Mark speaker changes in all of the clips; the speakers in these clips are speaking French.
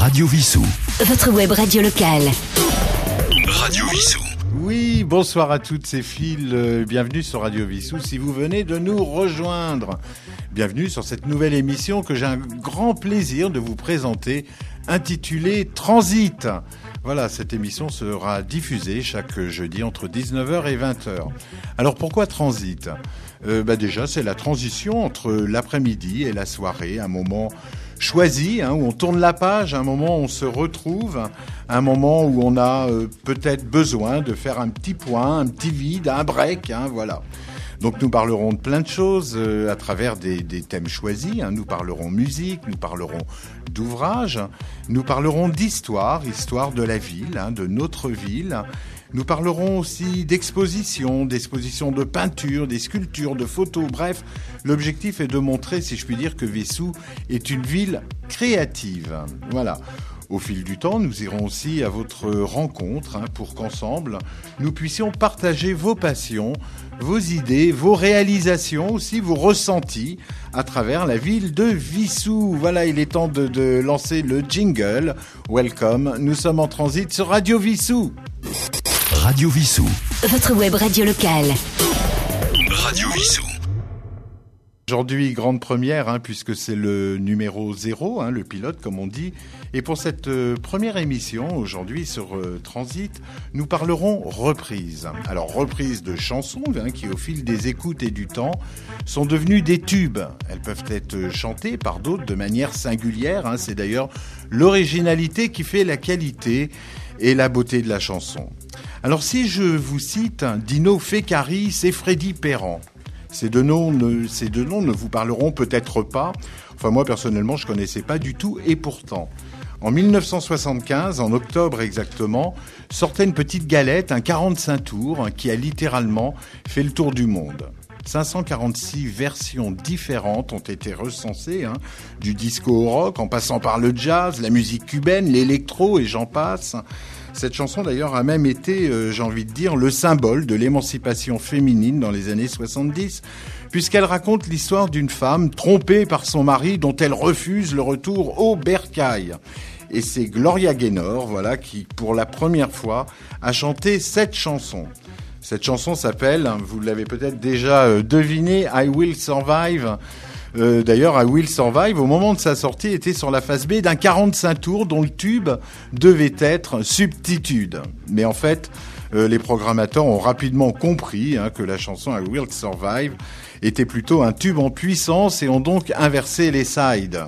Speaker 1: Radio Vissou.
Speaker 2: Votre web radio locale.
Speaker 1: Radio Vissou.
Speaker 3: Oui, bonsoir à toutes ces files. euh, Bienvenue sur Radio Vissou si vous venez de nous rejoindre. Bienvenue sur cette nouvelle émission que j'ai un grand plaisir de vous présenter intitulée Transit. Voilà, cette émission sera diffusée chaque jeudi entre 19h et 20h. Alors pourquoi Transit? Euh, bah Déjà, c'est la transition entre l'après-midi et la soirée, un moment choisi, hein, où on tourne la page, un moment où on se retrouve, un moment où on a euh, peut-être besoin de faire un petit point, un petit vide, un break, hein, voilà. Donc nous parlerons de plein de choses euh, à travers des, des thèmes choisis. hein. Nous parlerons musique, nous parlerons d'ouvrages, nous parlerons d'histoire, histoire de la ville, hein, de notre ville. Nous parlerons aussi d'expositions, d'expositions de peinture, des sculptures, de photos. Bref, l'objectif est de montrer, si je puis dire, que Vessou est une ville créative. Voilà. Au fil du temps, nous irons aussi à votre rencontre hein, pour qu'ensemble, nous puissions partager vos passions, vos idées, vos réalisations, aussi vos ressentis à travers la ville de Vissou. Voilà, il est temps de, de lancer le jingle. Welcome, nous sommes en transit sur Radio Vissou.
Speaker 1: Radio Vissou.
Speaker 2: Votre web radio locale.
Speaker 1: Radio Vissou.
Speaker 3: Aujourd'hui, grande première, hein, puisque c'est le numéro zéro, hein, le pilote, comme on dit. Et pour cette euh, première émission, aujourd'hui, sur euh, Transit, nous parlerons reprise. Alors, reprise de chansons hein, qui, au fil des écoutes et du temps, sont devenues des tubes. Elles peuvent être chantées par d'autres de manière singulière. hein. C'est d'ailleurs l'originalité qui fait la qualité et la beauté de la chanson. Alors, si je vous cite Dino Feccaris et Freddy Perran, ces deux noms ne, vous parleront peut-être pas. Enfin, moi, personnellement, je connaissais pas du tout. Et pourtant, en 1975, en octobre exactement, sortait une petite galette, un 45 tours, qui a littéralement fait le tour du monde. 546 versions différentes ont été recensées, hein, du disco au rock, en passant par le jazz, la musique cubaine, l'électro et j'en passe. Cette chanson d'ailleurs a même été, euh, j'ai envie de dire, le symbole de l'émancipation féminine dans les années 70, puisqu'elle raconte l'histoire d'une femme trompée par son mari dont elle refuse le retour au bercail. Et c'est Gloria Gaynor, voilà, qui pour la première fois a chanté cette chanson. Cette chanson s'appelle, hein, vous l'avez peut-être déjà euh, deviné, I Will Survive. Euh, D'ailleurs, I Will Survive, au moment de sa sortie, était sur la phase B d'un 45 tours dont le tube devait être Subtitude. Mais en fait, euh, les programmateurs ont rapidement compris hein, que la chanson I Will Survive était plutôt un tube en puissance et ont donc inversé les sides.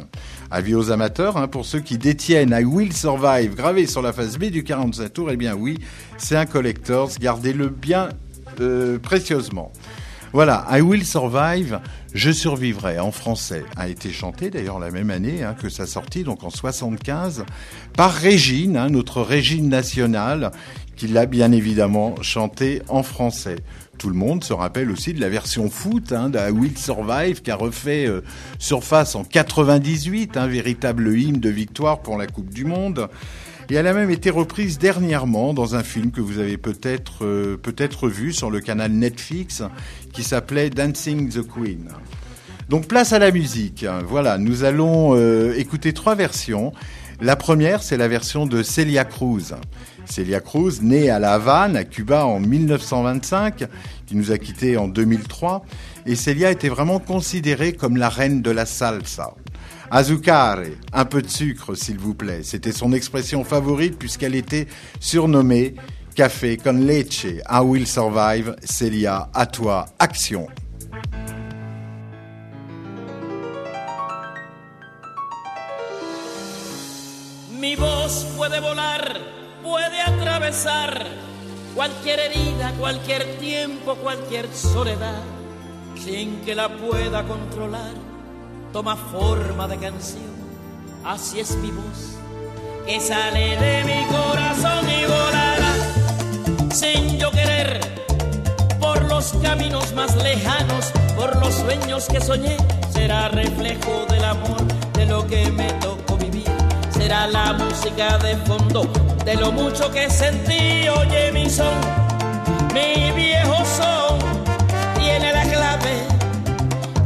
Speaker 3: Avis aux amateurs, hein, pour ceux qui détiennent I Will Survive gravé sur la face B du 45 tours, eh bien oui, c'est un collectors, gardez-le bien euh, précieusement. Voilà, I Will Survive, Je survivrai en français, a été chanté d'ailleurs la même année hein, que sa sortie, donc en 75, par Régine, hein, notre Régine nationale, qui l'a bien évidemment chanté en français. Tout le monde se rappelle aussi de la version foot hein, de Will Survive qui a refait euh, surface en 98, un véritable hymne de victoire pour la Coupe du Monde. Et elle a même été reprise dernièrement dans un film que vous avez peut-être euh, peut-être vu sur le canal Netflix qui s'appelait Dancing the Queen. Donc place à la musique. Voilà, nous allons euh, écouter trois versions. La première, c'est la version de Celia Cruz. Celia Cruz, née à La Havane, à Cuba en 1925, qui nous a quittés en 2003. Et Celia était vraiment considérée comme la reine de la salsa. Azucare, un peu de sucre s'il vous plaît. C'était son expression favorite puisqu'elle était surnommée Café con leche. I will survive. Celia, à toi, action.
Speaker 4: Mi voz puede volar, puede atravesar cualquier herida, cualquier tiempo, cualquier soledad, sin que la pueda controlar. Toma forma de canción, así es mi voz, que sale de mi corazón y volará sin yo querer por los caminos más lejanos, por los sueños que soñé, será reflejo del amor, de lo que me tocó vivir, será la música de fondo, de lo mucho que sentí, oye mi son, mi viejo son, tiene la clave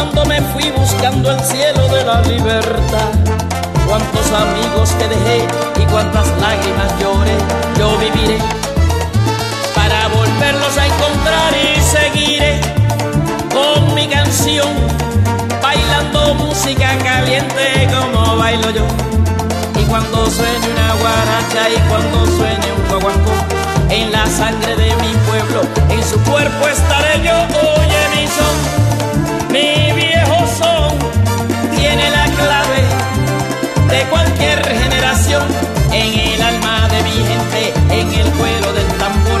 Speaker 4: Cuando me fui buscando el cielo de la libertad. Cuántos amigos que dejé y cuántas lágrimas lloré, yo viviré para volverlos a encontrar y seguiré con mi canción, bailando música caliente como bailo yo. Y cuando sueñe una guaracha y cuando sueñe un guaguancó, en la sangre de mi pueblo, en su cuerpo estaré yo, oye mi son mi tiene la clave de cualquier generación en el alma de mi gente, en el cuero del tambor,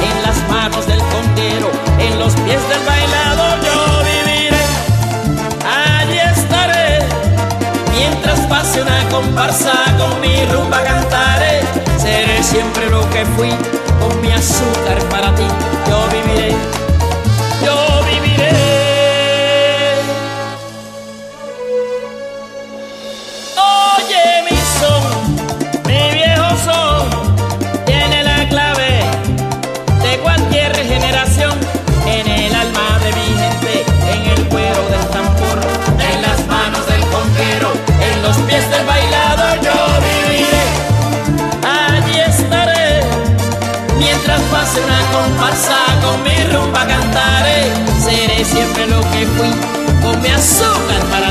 Speaker 4: en las manos del conguero, en los pies del bailado yo viviré. Allí estaré mientras pase una comparsa con mi rumba cantaré. Seré siempre lo que fui con mi azúcar para ti. Siempre lo que fui, con mi azúcar para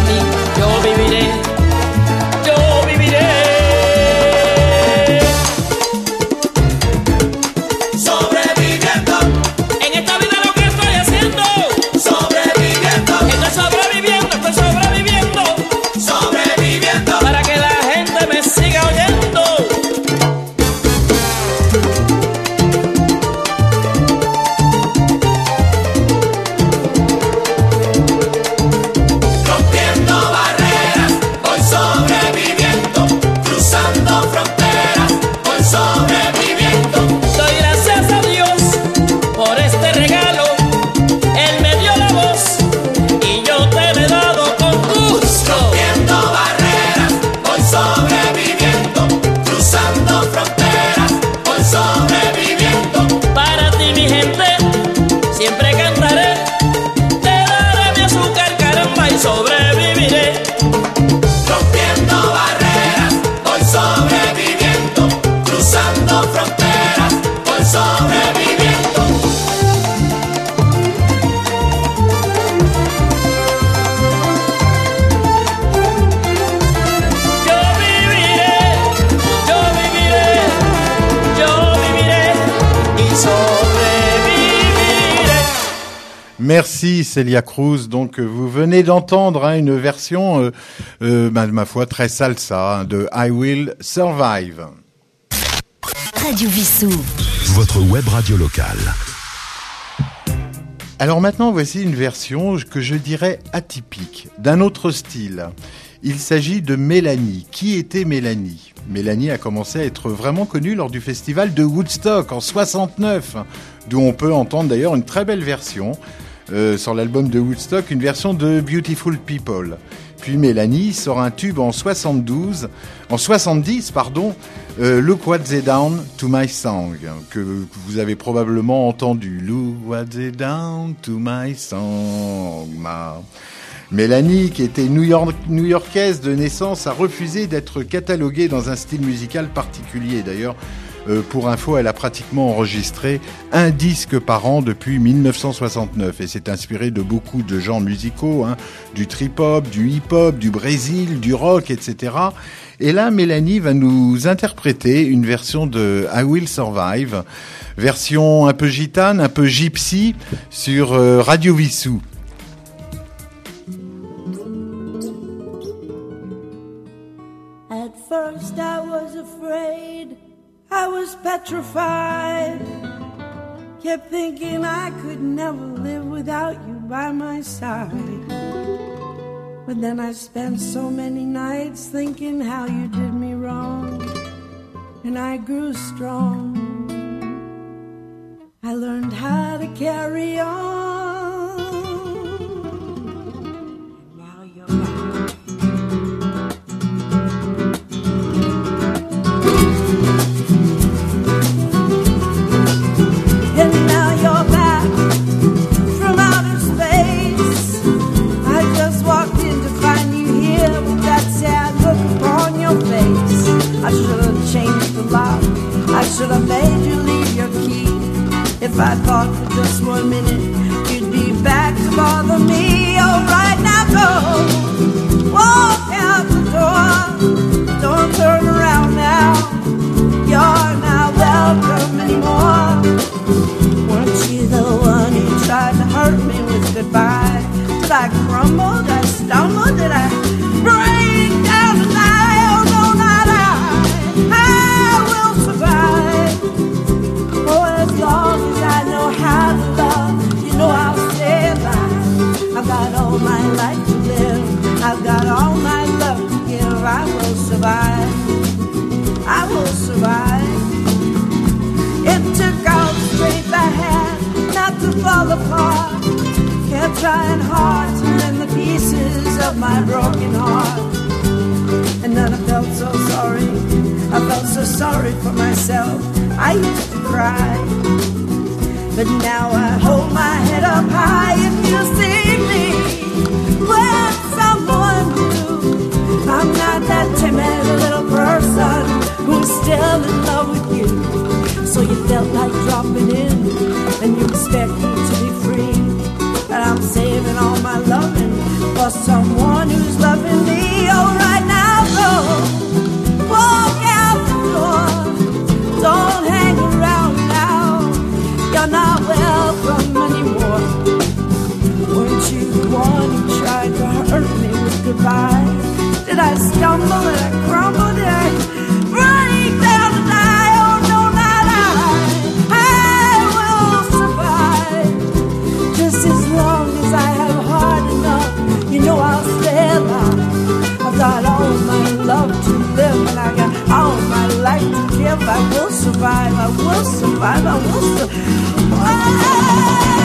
Speaker 3: Merci Celia Cruz. Donc euh, vous venez d'entendre hein, une version, euh, euh, bah, ma foi, très salsa hein, de I Will Survive.
Speaker 2: Radio Vissou.
Speaker 1: Votre web radio locale.
Speaker 3: Alors maintenant, voici une version que je dirais atypique, d'un autre style. Il s'agit de Mélanie. Qui était Mélanie? Mélanie a commencé à être vraiment connue lors du festival de Woodstock en 69, d'où on peut entendre d'ailleurs une très belle version euh, sur l'album de Woodstock une version de Beautiful People. Puis Mélanie sort un tube en 72, en 70 pardon, euh, Look What's Down to My Song que vous avez probablement entendu. Look What's Down to My Song. Mélanie, qui était new-yorkaise de naissance, a refusé d'être cataloguée dans un style musical particulier. D'ailleurs, euh, pour info, elle a pratiquement enregistré un disque par an depuis 1969 et s'est inspirée de beaucoup de genres musicaux, hein, du trip-hop, du hip-hop, du Brésil, du rock, etc. Et là, Mélanie va nous interpréter une version de I Will Survive, version un peu gitane, un peu gypsy, sur euh, Radio Vissou.
Speaker 5: I was petrified. Kept thinking I could never live without you by my side. But then I spent so many nights thinking how you did me wrong, and I grew strong. I learned how to carry on. I thought for just one minute you'd be back to bother me. All right, now go. Walk out the door. Don't turn around now. You're not welcome anymore. Weren't you the one who tried to hurt me with goodbye? Did I crumble? Did I stumble? Did I my life to live. I've got all my love to give. I will survive. I will survive. It took all the strength I had not to fall apart. Kept trying hard to mend the pieces of my broken heart. And then I felt so sorry. I felt so sorry for myself. I used to cry. But now I hold my head up high and you see survive. I will survive. I will survive.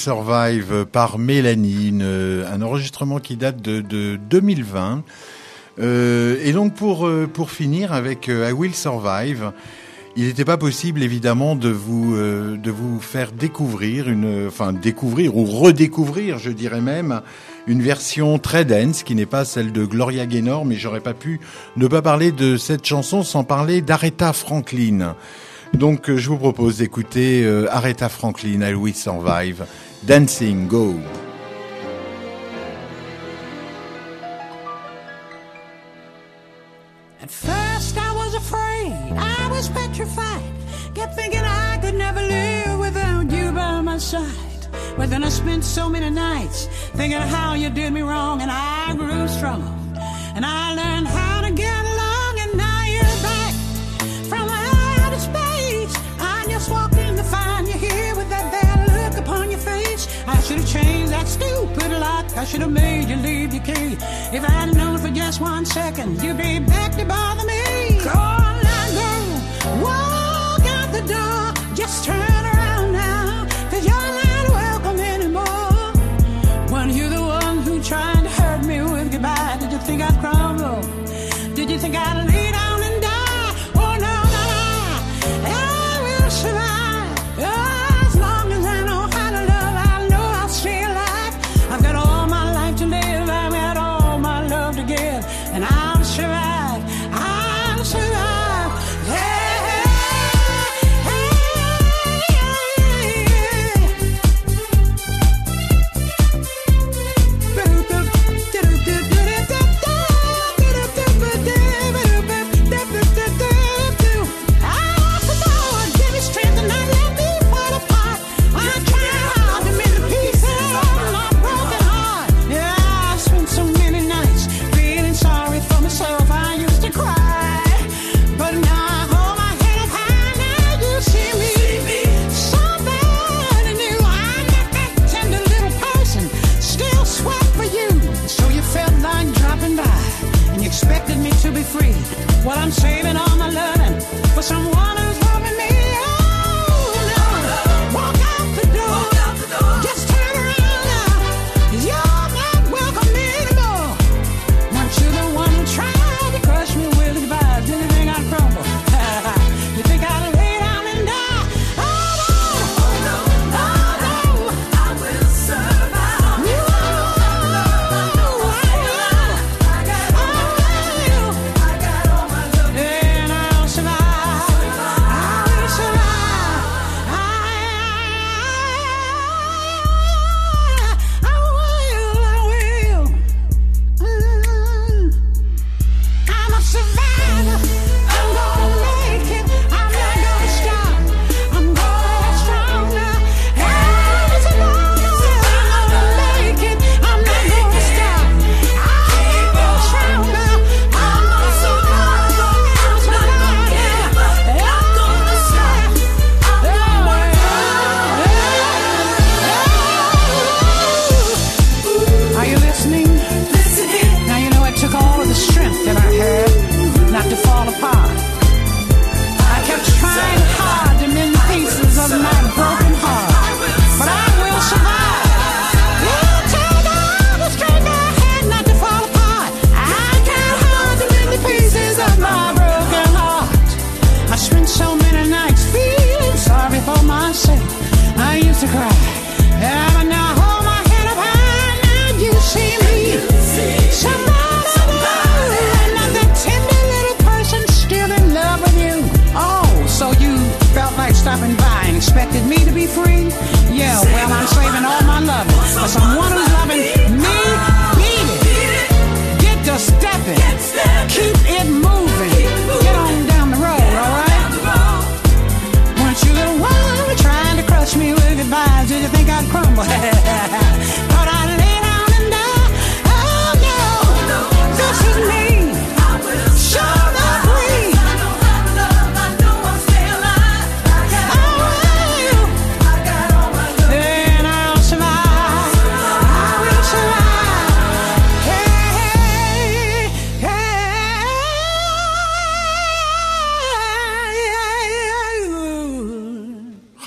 Speaker 5: Survive
Speaker 3: par Mélanie, une- un enregistrement qui date de, de 2020. Euh, et donc pour euh, pour finir avec euh, I Will Survive, il n'était pas possible évidemment de vous euh, de vous faire découvrir une enfin découvrir ou redécouvrir, je dirais même une version très dense qui n'est pas celle de Gloria Gaynor, mais j'aurais pas pu ne pas parler de cette chanson sans parler d'Aretha Franklin. Donc euh, je vous propose d'écouter euh, Aretha Franklin, I Will Survive, Dancing Go.
Speaker 6: At first I was afraid, I was petrified. Kept thinking I could never live without you by my side. But then I spent so many nights thinking how you did me wrong, and I grew strong. And I learned how to get Should've changed that stupid lock. I should've made you leave your key. If I'd known for just one second, you'd be back to bother me. Go on now. Walk out the door. Just turn.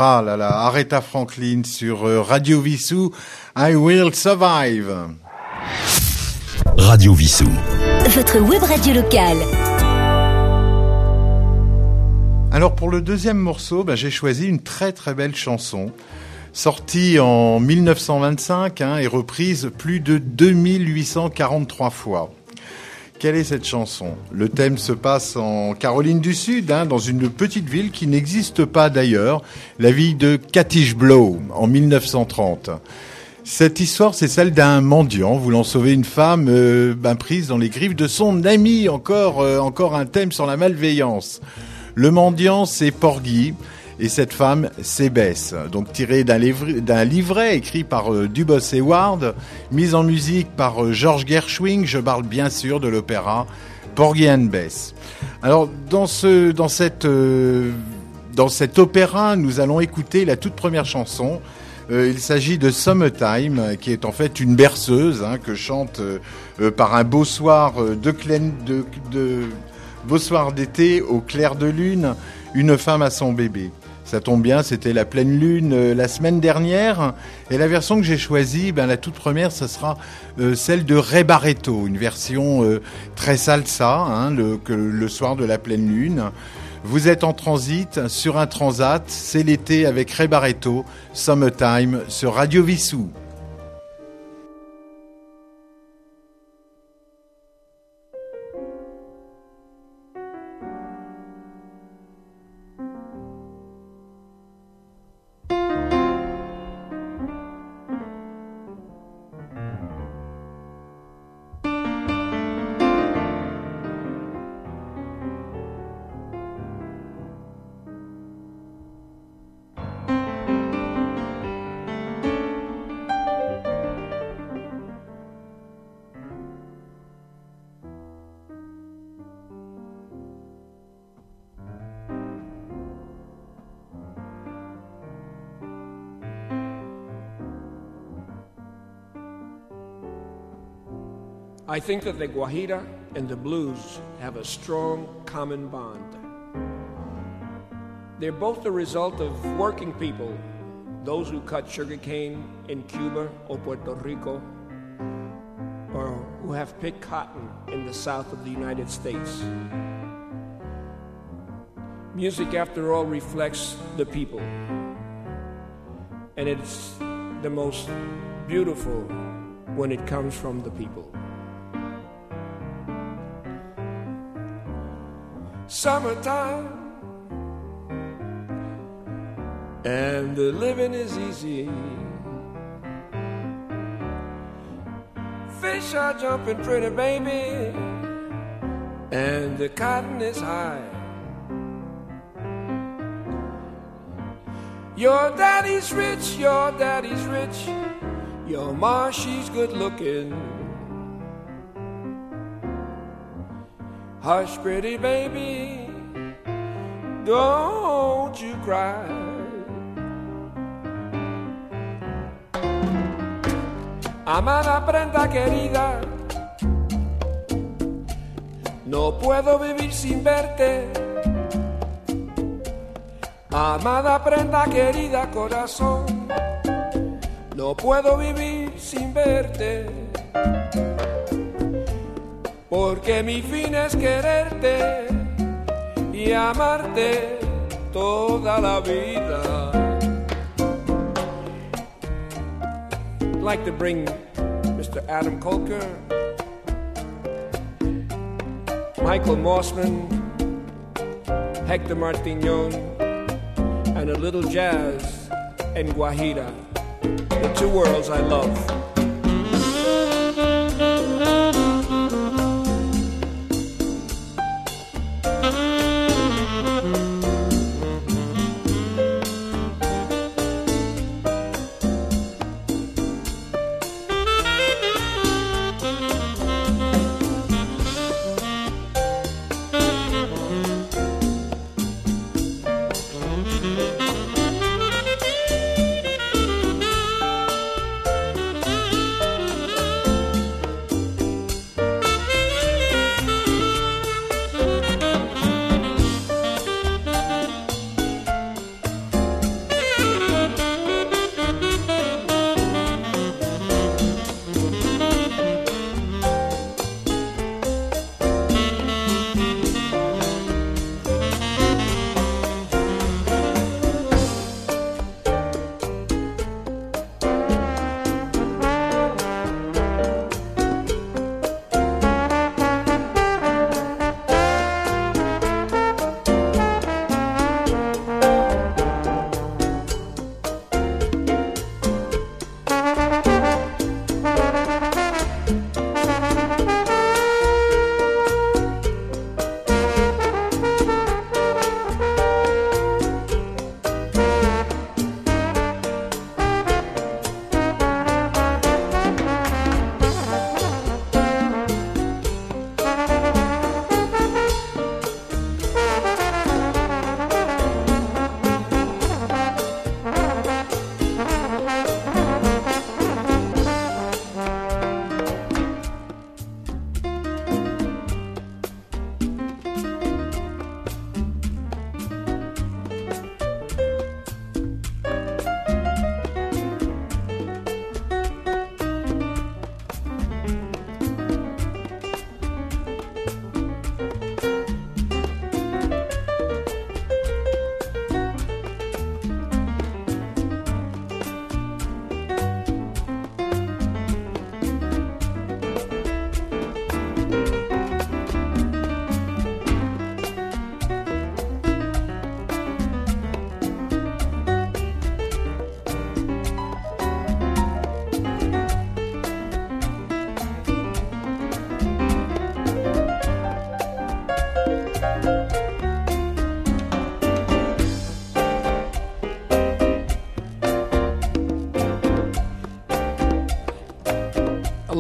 Speaker 3: Ah là là, Aretha Franklin sur euh, Radio Vissou, I Will Survive.
Speaker 1: Radio Vissou.
Speaker 2: Votre web radio locale.
Speaker 3: Alors pour le deuxième morceau, bah, j'ai choisi une très très belle chanson, sortie en 1925 hein, et reprise plus de 2843 fois. Quelle est cette chanson? Le thème se passe en Caroline du Sud, hein, dans une petite ville qui n'existe pas d'ailleurs, la ville de Blow en 1930. Cette histoire, c'est celle d'un mendiant voulant sauver une femme euh, ben, prise dans les griffes de son ami. Encore, euh, encore un thème sur la malveillance. Le mendiant, c'est Porgy. Et cette femme, Bess. Donc tiré d'un livre- d'un livret écrit par euh, Dubos Hayward, mise en musique par euh, George Gershwin. Je parle bien sûr de l'opéra Porgy and Bess. Alors dans ce, dans cette, euh, dans cet opéra, nous allons écouter la toute première chanson. Il s'agit de Summertime, qui est en fait une berceuse hein, que chante par un beau soir de, de beau soir d'été au clair de lune, une femme à son bébé. Ça tombe bien, c'était la pleine lune euh, la semaine dernière. Et la version que j'ai choisie, ben, la toute première, ce sera euh, celle de Ray une version euh, très salsa, hein, le, soir de la pleine lune. Vous êtes en transit sur un transat, c'est l'été avec Ray Summertime sur Radio Vissou.
Speaker 7: I think that the Guajira and the blues have a strong common bond. They're both the result of working people, those who cut sugarcane in Cuba or Puerto Rico, or who have picked cotton in the south of the United States. Music, after all, reflects the people, and it's the most beautiful when it comes from the people. Summertime, and the living is easy. Fish are jumping pretty, baby, and the cotton is high. Your daddy's rich, your daddy's rich. Your ma, she's good looking. Hush, pretty baby, don't you cry. Amada prenda querida, no puedo vivir sin verte. Amada prenda querida corazón, no puedo vivir sin verte. Porque mi fin es quererte y amarte toda la vida. I'd like to bring Mr. Adam Kolker, Michael Mossman, Hector Martignon, and a little jazz and Guajira, the two worlds I love.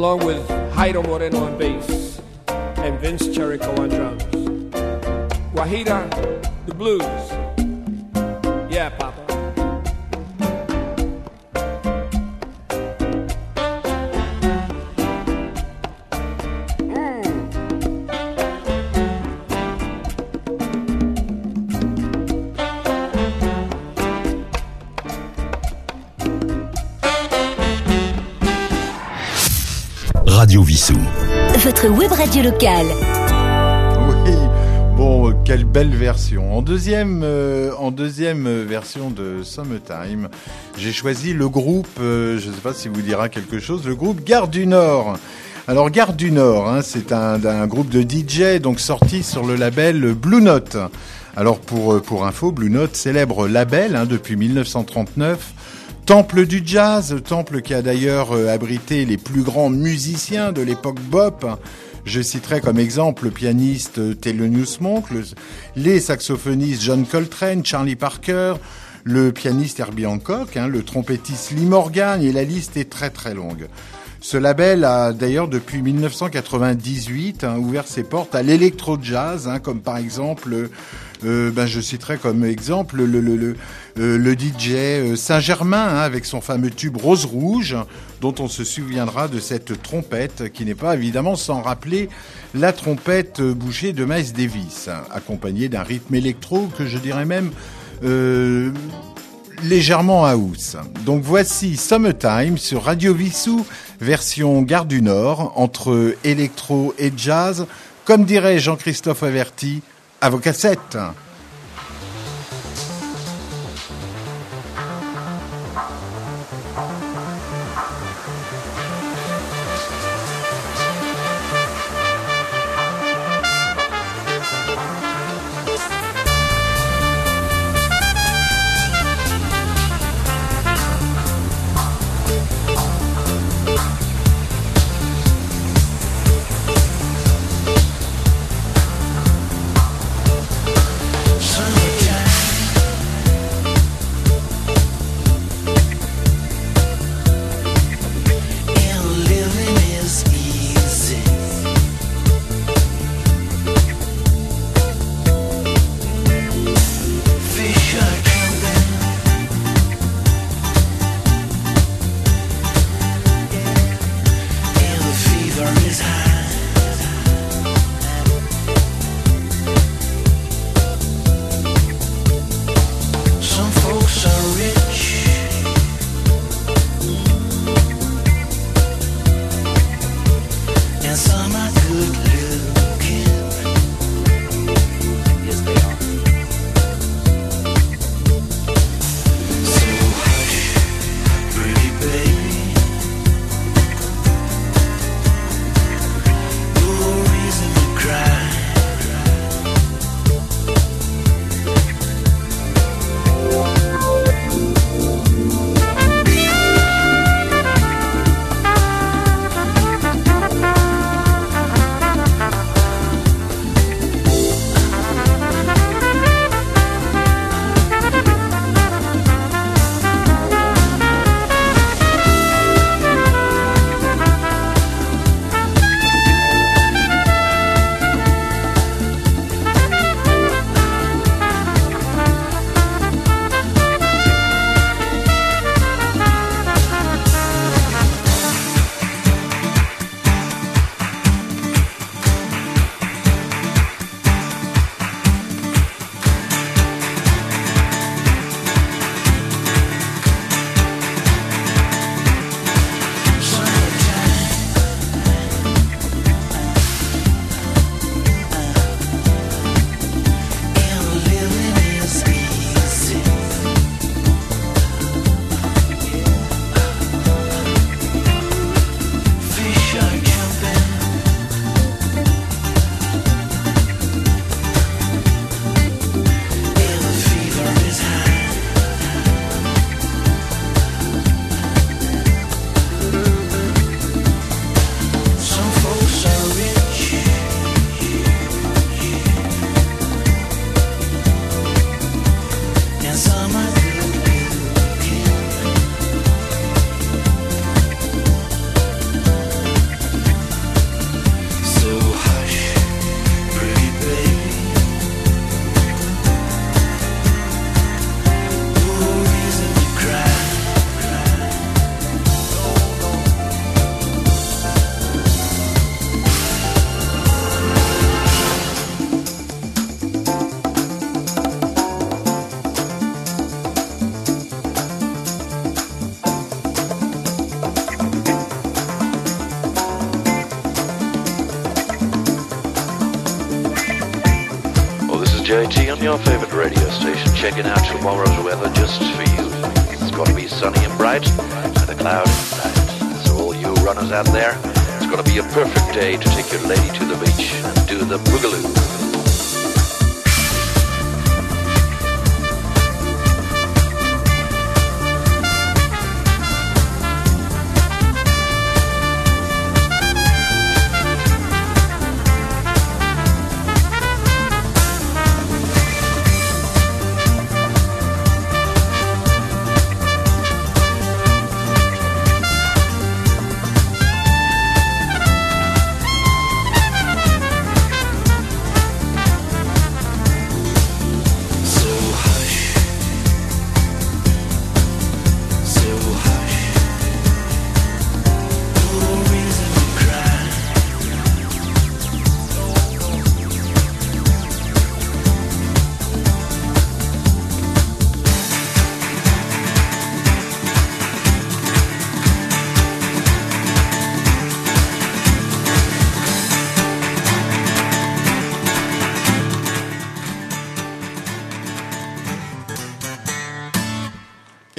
Speaker 7: Along with Jairo Moreno on bass and Vince Cherico on drums. Guajira, the blues.
Speaker 1: Radio
Speaker 2: locale.
Speaker 3: Oui, bon, quelle belle version. En deuxième, euh, en deuxième euh, version de Summertime, j'ai choisi le groupe, euh, je ne sais pas si vous dira quelque chose, le groupe Gare du Nord. Alors Gare du Nord, hein, c'est un, groupe de DJ donc sorti sur le label Blue Note. Alors pour, pour info, Blue Note, célèbre label hein, depuis 1939. Temple du jazz, temple qui a d'ailleurs abrité les plus grands musiciens de l'époque bop. Je citerai comme exemple le pianiste Thelonious Monk, le- les saxophonistes John Coltrane, Charlie Parker, le pianiste Herbie Hancock, hein, le trompettiste Lee Morgan, et la liste est très très longue. Ce label a d'ailleurs depuis 1998 hein, ouvert ses portes à l'électro-jazz, hein, comme par exemple, euh, ben, je citerai comme exemple le, euh, DJ euh, Saint-Germain hein, avec son fameux tube Rose Rouge, dont on se souviendra de cette trompette qui n'est pas évidemment sans rappeler la trompette bouchée de Miles Davis, accompagnée d'un rythme électro que je dirais même euh, légèrement house. Donc voici Summertime sur Radio Vissou, version Gare du Nord, entre électro et jazz, comme dirait Jean-Christophe Averti, à.
Speaker 8: Your favorite radio station, checking out tomorrow's weather just for you. It's going to be sunny and bright, with a cloud inside. So all you runners out there, it's going to be a perfect day to take your lady to the beach and do the boogaloo.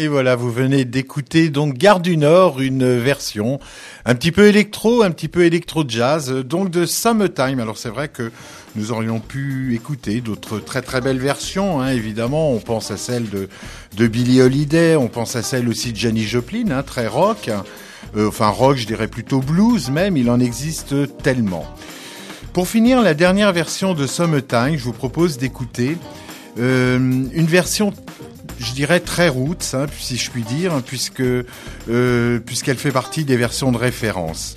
Speaker 3: Et voilà, vous venez d'écouter donc Gare du Nord, une version un petit peu électro, un petit peu électro-jazz, donc de Summertime. Alors c'est vrai que nous aurions pu écouter d'autres très très belles versions, hein, évidemment. On pense à celle de, de Billie Holiday, on pense à celle aussi de Janis Joplin, hein, très rock. Euh, enfin rock, je dirais plutôt blues même, il en existe tellement. Pour finir, la dernière version de Summertime, je vous propose d'écouter euh, une version je dirais très roots, hein, si je puis dire, puisque euh, puisqu'elle fait partie des versions de référence.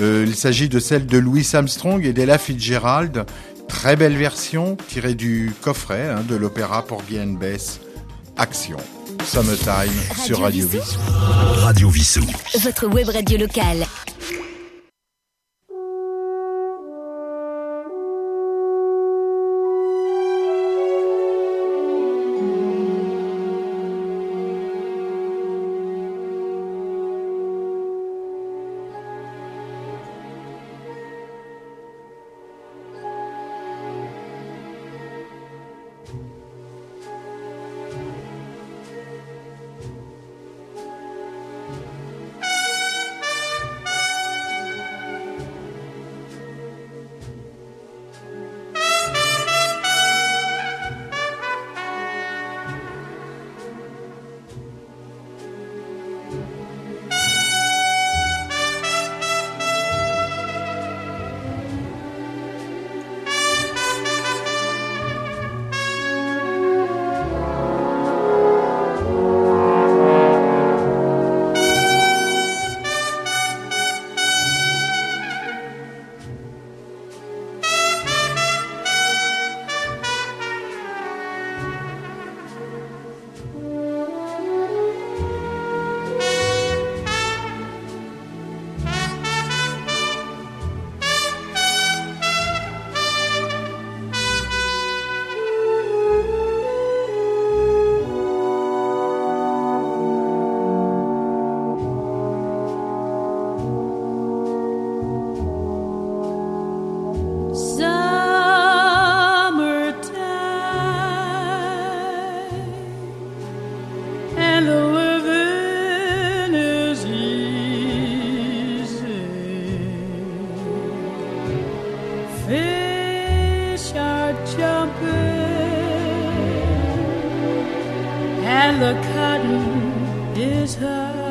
Speaker 3: Euh, il s'agit de celle de Louis Armstrong et d'Ella Fitzgerald. Très belle version tirée du coffret hein, de l'opéra Porgy and Bess Action. Summertime sur Radio Vissou.
Speaker 1: Radio Vissou.
Speaker 2: Votre web radio locale.
Speaker 6: And the cotton is high.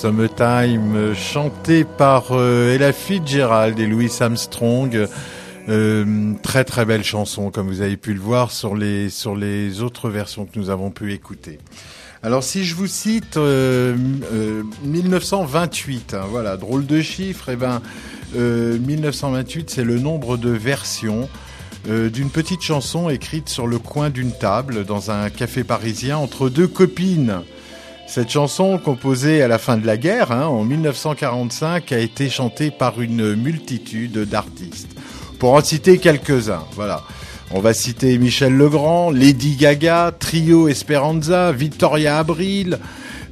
Speaker 3: Summertime, chanté par euh, Ella Fitzgerald et Louis Armstrong. Euh, très très belle chanson, comme vous avez pu le voir sur les autres versions que nous avons pu écouter. Alors si je vous cite euh, euh, 1928, hein, voilà, drôle de chiffre, et ben euh, 1928 c'est le nombre de versions d'une petite chanson écrite sur le coin d'une table dans un café parisien entre deux copines. Cette chanson, composée à la fin de la guerre, hein, en 1945, a été chantée par une multitude d'artistes. Pour en citer quelques-uns, voilà. On va citer Michel Legrand, Lady Gaga, Trio Esperanza, Victoria Abril,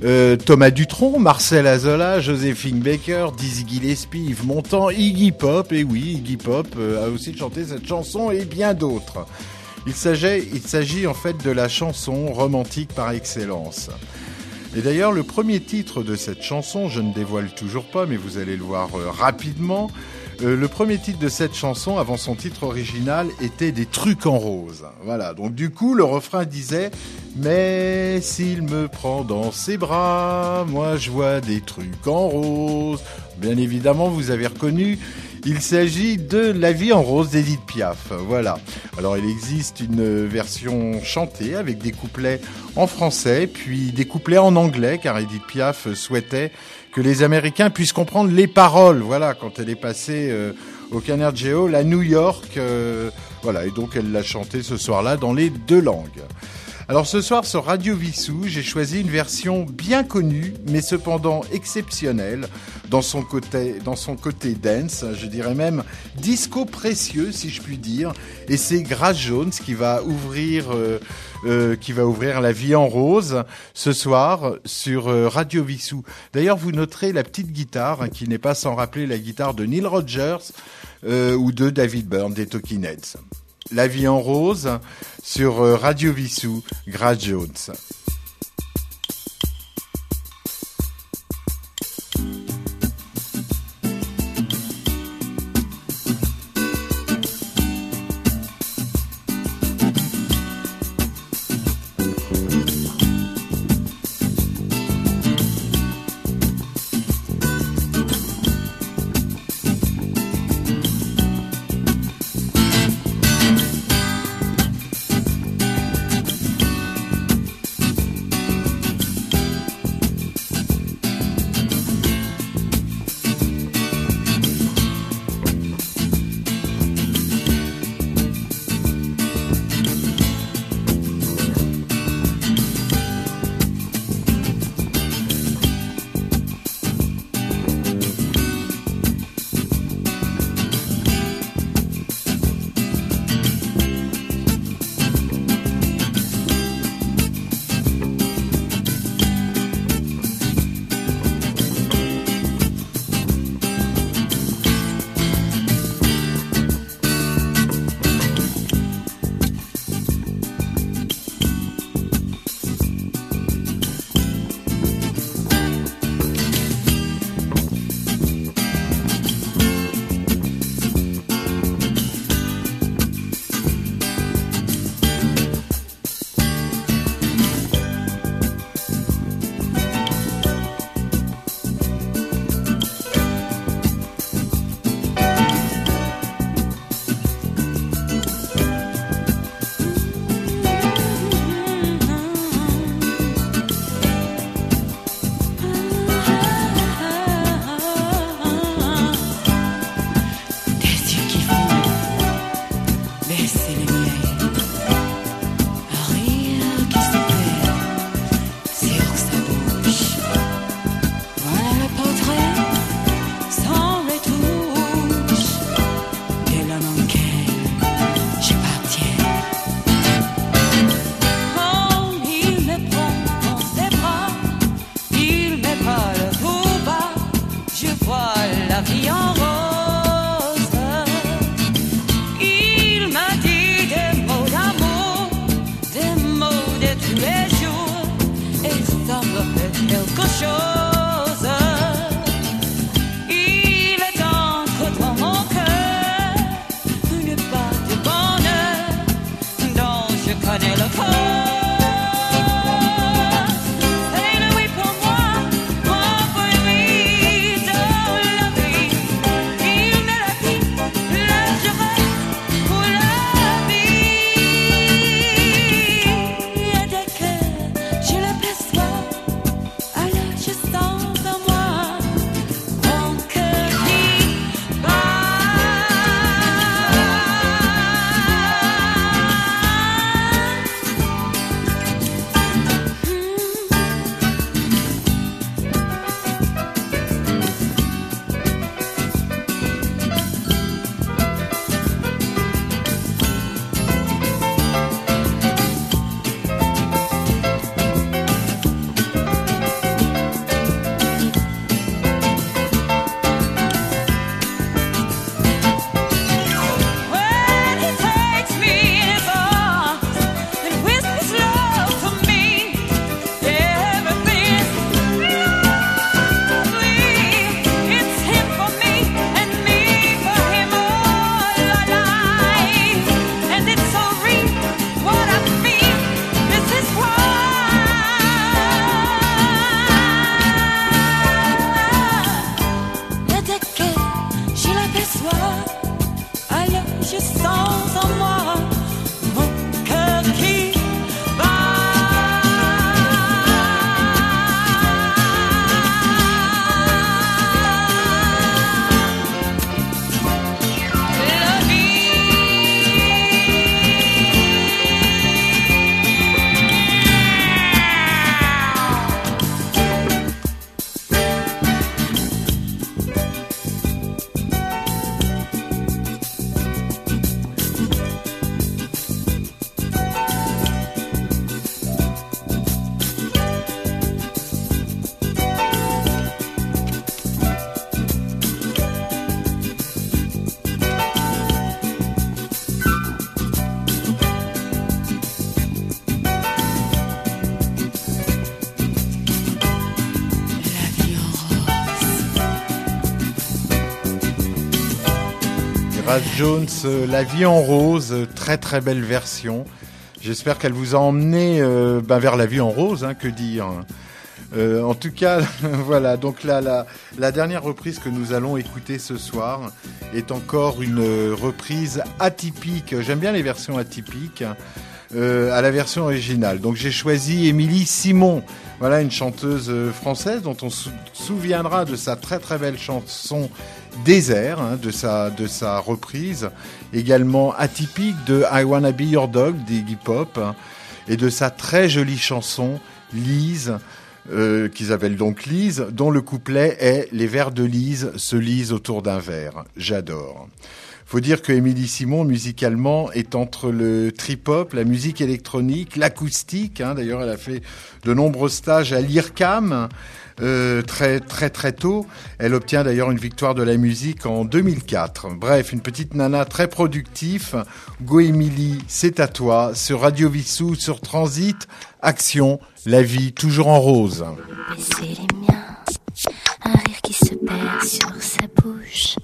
Speaker 3: euh, Thomas Dutronc, Marcel Azola, Joséphine Baker, Dizzy Gillespie, Yves Montand, Iggy Pop, et oui, Iggy Pop euh, a aussi chanté cette chanson et bien d'autres. Il s'agit, il s'agit en fait de la chanson romantique par excellence. Et d'ailleurs, le premier titre de cette chanson, je ne dévoile toujours pas, mais vous allez le voir euh, rapidement. Euh, le premier titre de cette chanson, avant son titre original, était Des trucs en rose. Voilà. Donc du coup, le refrain disait Mais s'il me prend dans ses bras, moi je vois des trucs en rose. Bien évidemment, vous avez reconnu. Il s'agit de La vie en rose d'Edith Piaf. Voilà. Alors il existe une version chantée avec des couplets en français, puis des couplets en anglais, car Edith Piaf souhaitait que les Américains puissent comprendre les paroles. Voilà, quand elle est passée euh, au Carnegie Hall à New York. euh, voilà, et donc elle l'a chanté ce soir-là dans les deux langues. Alors ce soir sur Radio Vissou, j'ai choisi une version bien connue, mais cependant exceptionnelle dans son côté, dans son côté dance, je dirais même disco précieux si je puis dire. Et c'est Grace Jones qui va ouvrir, euh, euh, qui va ouvrir la vie en rose ce soir sur euh, Radio Vissou. D'ailleurs, vous noterez la petite guitare hein, qui n'est pas sans rappeler la guitare de Neil Rogers euh, ou de David Byrne des Talking Heads. La vie en rose sur euh, Radio Vissou, Grace Jones. Jones, euh, La vie en rose, euh, très très belle version. J'espère qu'elle vous a emmené euh, ben, vers la vie en rose, hein, que dire. Euh, en tout cas, voilà. Donc là, la, dernière reprise que nous allons écouter ce soir est encore une reprise atypique. J'aime bien les versions atypiques. Euh, à la version originale. Donc j'ai choisi Émilie Simon, voilà une chanteuse euh, française dont on se souviendra de sa très très belle chanson Désert, hein, de sa de sa reprise, également atypique de I Wanna Be Your Dog d'Iggy Pop hein, et de sa très jolie chanson Lise. Euh, qui s'appelle donc Lise, dont le couplet est Les vers de Lise se lisent autour d'un verre. J'adore. Faut dire que Émilie Simon, musicalement, est entre le trip-hop, la musique électronique, l'acoustique. Hein, D'ailleurs, elle a fait de nombreux stages à l'IRCAM euh, très très très tôt. Elle obtient d'ailleurs une victoire de la musique en 2004. Bref, une petite nana très productive. Go Émilie, c'est à toi. Sur Radio Vissou, sur Transit, Action, la vie toujours en rose.
Speaker 9: Un rire qui se perd sur sa bouche.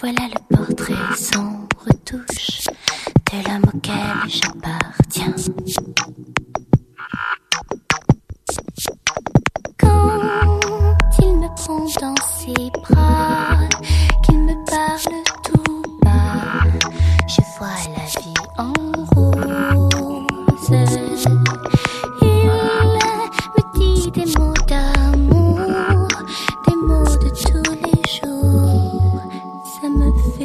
Speaker 9: Voilà le portrait sans retouche de l'homme auquel j'appartiens. Quand il me prend dans ses bras, qu'il me parle tout bas, je vois la vie en rose. Il me dit des mots Ça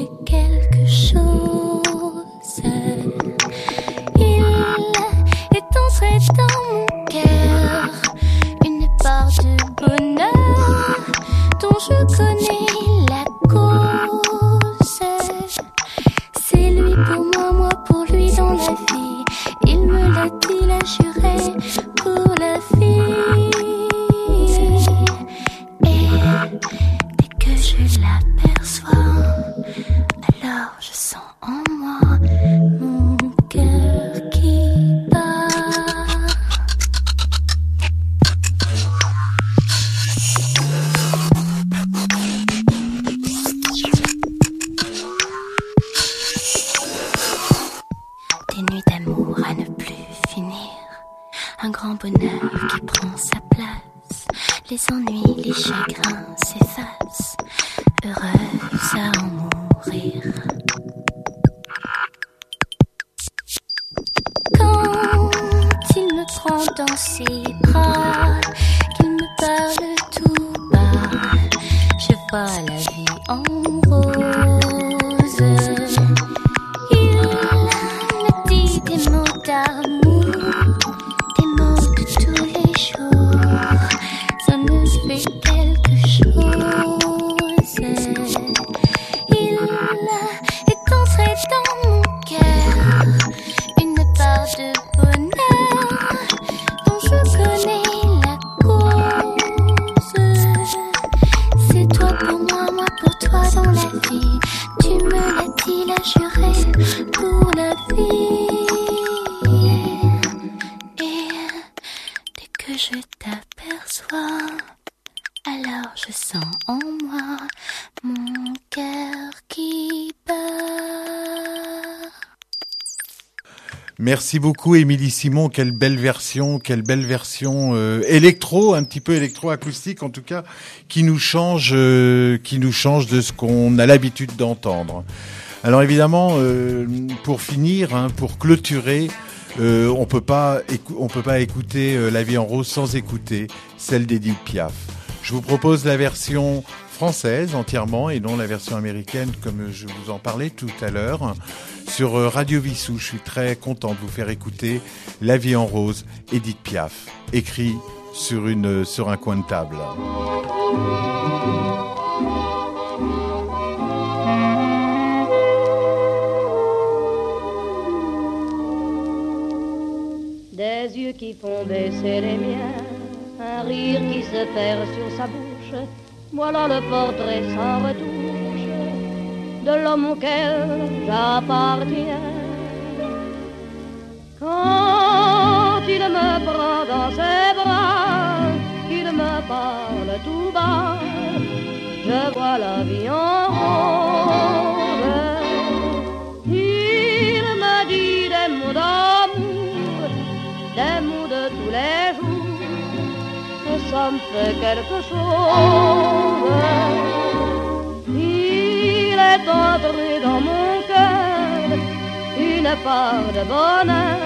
Speaker 9: pour moi, moi pour toi dans la vie. Tu me l'as dit, l'as juré pour la vie. Et dès que je t'aperçois, alors je sens en moi
Speaker 3: Merci beaucoup Émilie Simon, quelle belle version, quelle belle version euh, électro, un petit peu électro-acoustique en tout cas, qui nous change, euh, qui nous change de ce qu'on a l'habitude d'entendre. Alors évidemment, euh, pour finir, hein, pour clôturer, on peut pas, on peut pas écouter La Vie en Rose sans écouter celle d'Edith Piaf. Je vous propose la version française entièrement et non la version américaine comme je vous en parlais tout à l'heure sur Radio Vissou. Je suis très content de vous faire écouter La Vie en Rose, Edith Piaf, écrit sur une sur un coin de table.
Speaker 10: Des yeux qui font baisser les miens, un rire qui se perd sur sa bouche. Voilà le portrait sans retouche de l'homme auquel j'appartiens. Quand il me prend dans ses bras, qu'il me parle tout bas, je vois la vie en rose. Il me dit des mots d'amour, des mots de tous les jours, ça me fait quelque chose. Il est entré dans mon cœur une part de bonheur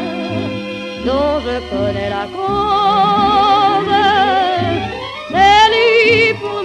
Speaker 10: dont je connais la cause. C'est lui pour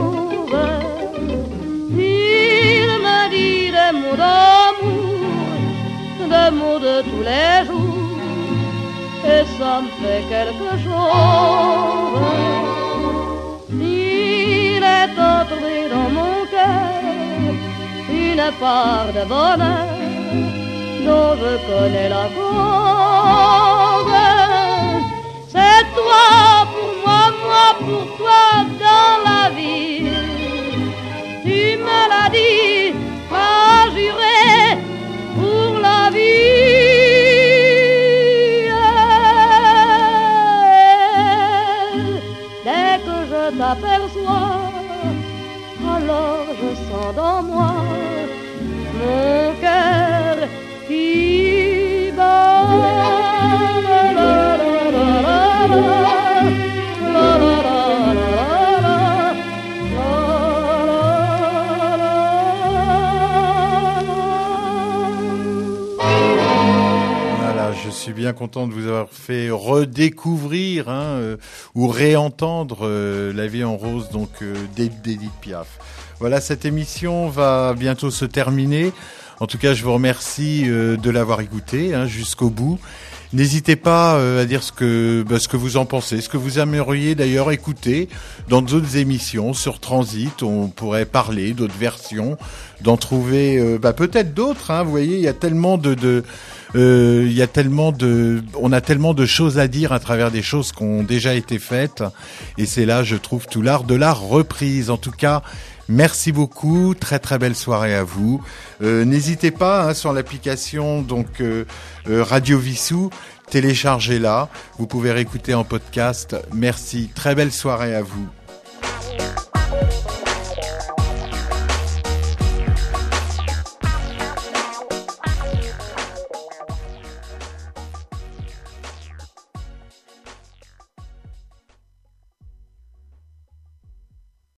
Speaker 10: D'amour, des mots de tous les jours, et ça me fait quelque chose. Il est entré dans mon cœur une part de bonheur dont je connais la cause. C'est toi pour moi, moi pour toi dans la vie. Tu me l'as dit,
Speaker 3: bien content de vous avoir fait redécouvrir hein, euh, ou réentendre euh, La vie en rose donc euh, d'Edith Piaf. Voilà, cette émission va bientôt se terminer. En tout cas, je vous remercie euh, de l'avoir écouté hein, jusqu'au bout. N'hésitez pas à dire ce que bah, ce que vous en pensez, ce que vous aimeriez d'ailleurs écouter dans d'autres émissions sur Transit. On pourrait parler d'autres versions, d'en trouver bah, peut-être d'autres. Hein, vous voyez, il y a tellement de euh, y a tellement de, on a tellement de choses à dire à travers des choses qui ont déjà été faites, et c'est là, je trouve, tout l'art de la reprise. En tout cas, merci beaucoup, très très belle soirée à vous. Euh, N'hésitez pas hein, sur l'application donc euh, euh, Radio Vissou, téléchargez-la. Vous pouvez réécouter en podcast. Merci, très belle soirée à vous.